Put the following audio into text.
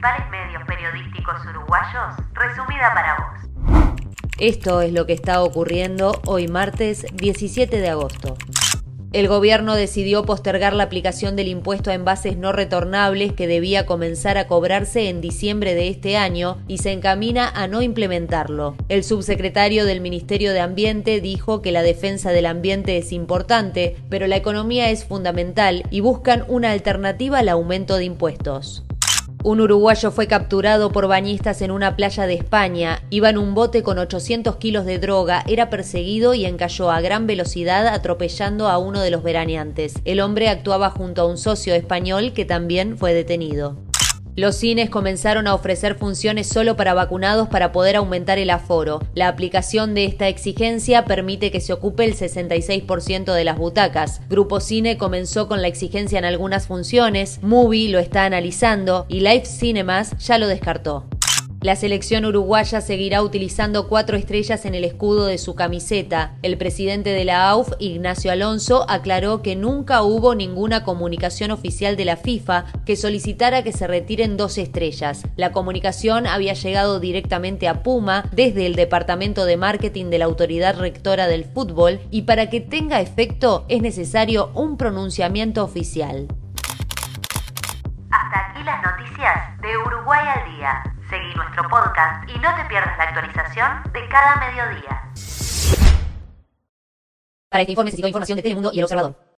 principales medios periodísticos uruguayos, resumida para vos. Esto es lo que está ocurriendo hoy martes 17 de agosto. El gobierno decidió postergar la aplicación del impuesto a envases no retornables que debía comenzar a cobrarse en diciembre de este año y se encamina a no implementarlo. El subsecretario del Ministerio de Ambiente dijo que la defensa del ambiente es importante, pero la economía es fundamental y buscan una alternativa al aumento de impuestos. Un uruguayo fue capturado por bañistas en una playa de España. Iba en un bote con 800 kilos de droga, era perseguido y encalló a gran velocidad atropellando a uno de los veraneantes. El hombre actuaba junto a un socio español que también fue detenido. Los cines comenzaron a ofrecer funciones solo para vacunados para poder aumentar el aforo. La aplicación de esta exigencia permite que se ocupe el 66% de las butacas. Grupo Cine comenzó con la exigencia en algunas funciones, Movie lo está analizando y Live Cinemas ya lo descartó. La selección uruguaya seguirá utilizando cuatro estrellas en el escudo de su camiseta. El presidente de la AUF, Ignacio Alonso, aclaró que nunca hubo ninguna comunicación oficial de la FIFA que solicitara que se retiren dos estrellas. La comunicación había llegado directamente a Puma desde el Departamento de Marketing de la Autoridad Rectora del Fútbol y para que tenga efecto es necesario un pronunciamiento oficial. De Uruguay al día. Seguí nuestro podcast y no te pierdas la actualización de cada mediodía. Para este informe se información de Telemundo y El Observador.